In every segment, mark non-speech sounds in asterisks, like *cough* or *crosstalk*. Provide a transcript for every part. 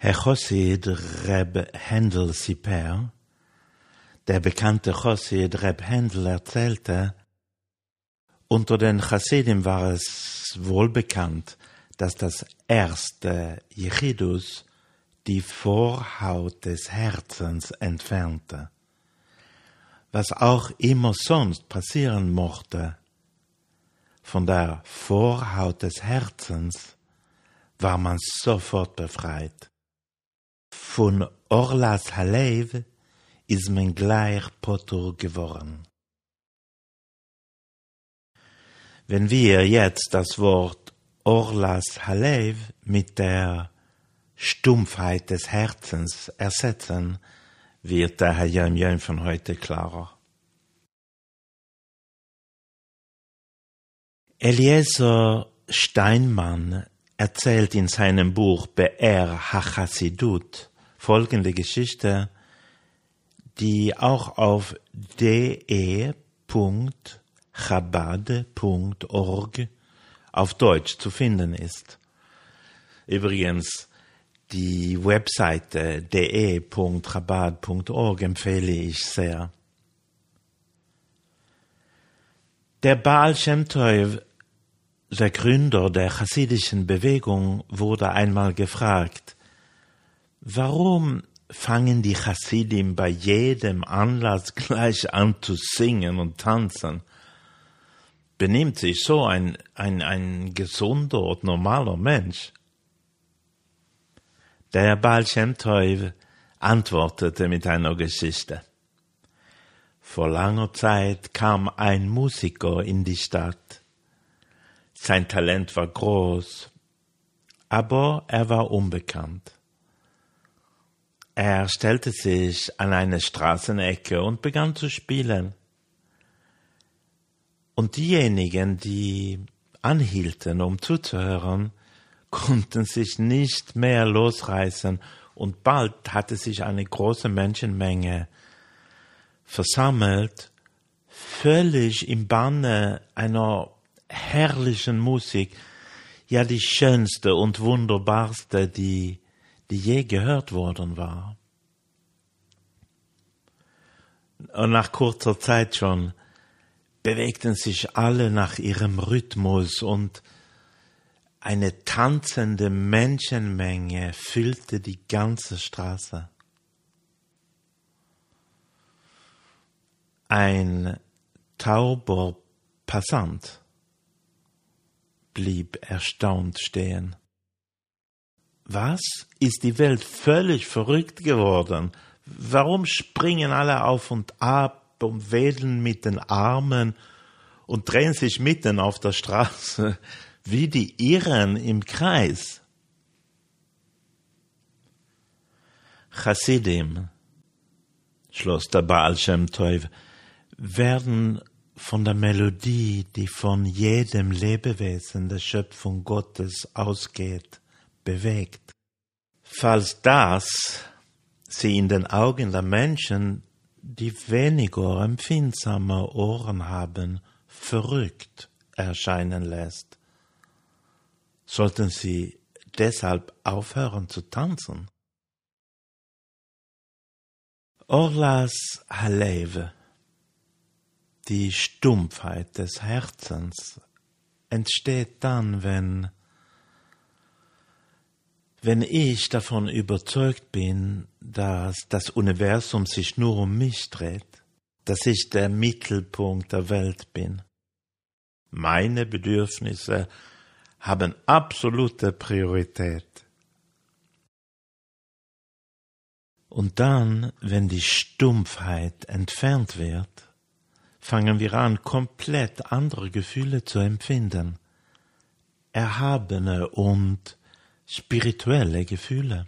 Herr Chossid Reb Händel Siper, der bekannte Chossid Reb Händel erzählte, unter den Chassidim war es wohl bekannt, dass das erste Jechidus die Vorhaut des Herzens entfernte. Was auch immer sonst passieren mochte, von der Vorhaut des Herzens war man sofort befreit. Von Orlas Halev ist man gleich Potter geworden. Wenn wir jetzt das Wort Orlas Halev mit der Stumpfheit des Herzens ersetzen, wird der Herr Jöm von heute klarer. Eliezer Steinmann erzählt in seinem Buch Be'er HaChassidut folgende Geschichte, die auch auf de.chabad.org auf Deutsch zu finden ist. Übrigens, die Webseite de.chabad.org empfehle ich sehr. Der Baal Shem Tov der Gründer der chassidischen Bewegung wurde einmal gefragt, warum fangen die Chassidim bei jedem Anlass gleich an zu singen und tanzen? Benimmt sich so ein, ein, ein gesunder und normaler Mensch? Der Baal Shem Tov antwortete mit einer Geschichte. Vor langer Zeit kam ein Musiker in die Stadt sein Talent war groß, aber er war unbekannt. Er stellte sich an eine Straßenecke und begann zu spielen. Und diejenigen, die anhielten, um zuzuhören, konnten sich nicht mehr losreißen, und bald hatte sich eine große Menschenmenge versammelt, völlig im Banne einer herrlichen Musik, ja die schönste und wunderbarste, die, die je gehört worden war. Und nach kurzer Zeit schon bewegten sich alle nach ihrem Rhythmus und eine tanzende Menschenmenge füllte die ganze Straße. Ein tauber Passant blieb erstaunt stehen. Was? Ist die Welt völlig verrückt geworden? Warum springen alle auf und ab und wedeln mit den Armen und drehen sich mitten auf der Straße *laughs* wie die Irren im Kreis? Chassidim, schloss der Baal Shem Tov, werden von der Melodie, die von jedem Lebewesen der Schöpfung Gottes ausgeht, bewegt. Falls das sie in den Augen der Menschen, die weniger empfindsame Ohren haben, verrückt erscheinen lässt, sollten sie deshalb aufhören zu tanzen. Orlas Haleve die Stumpfheit des Herzens entsteht dann, wenn, wenn ich davon überzeugt bin, dass das Universum sich nur um mich dreht, dass ich der Mittelpunkt der Welt bin. Meine Bedürfnisse haben absolute Priorität. Und dann, wenn die Stumpfheit entfernt wird, fangen wir an, komplett andere Gefühle zu empfinden, erhabene und spirituelle Gefühle.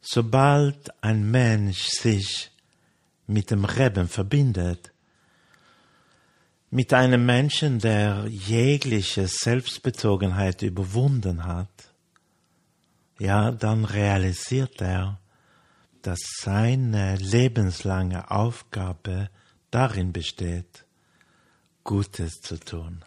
Sobald ein Mensch sich mit dem Reben verbindet, mit einem Menschen, der jegliche Selbstbezogenheit überwunden hat, ja, dann realisiert er, dass seine lebenslange Aufgabe darin besteht, Gutes zu tun.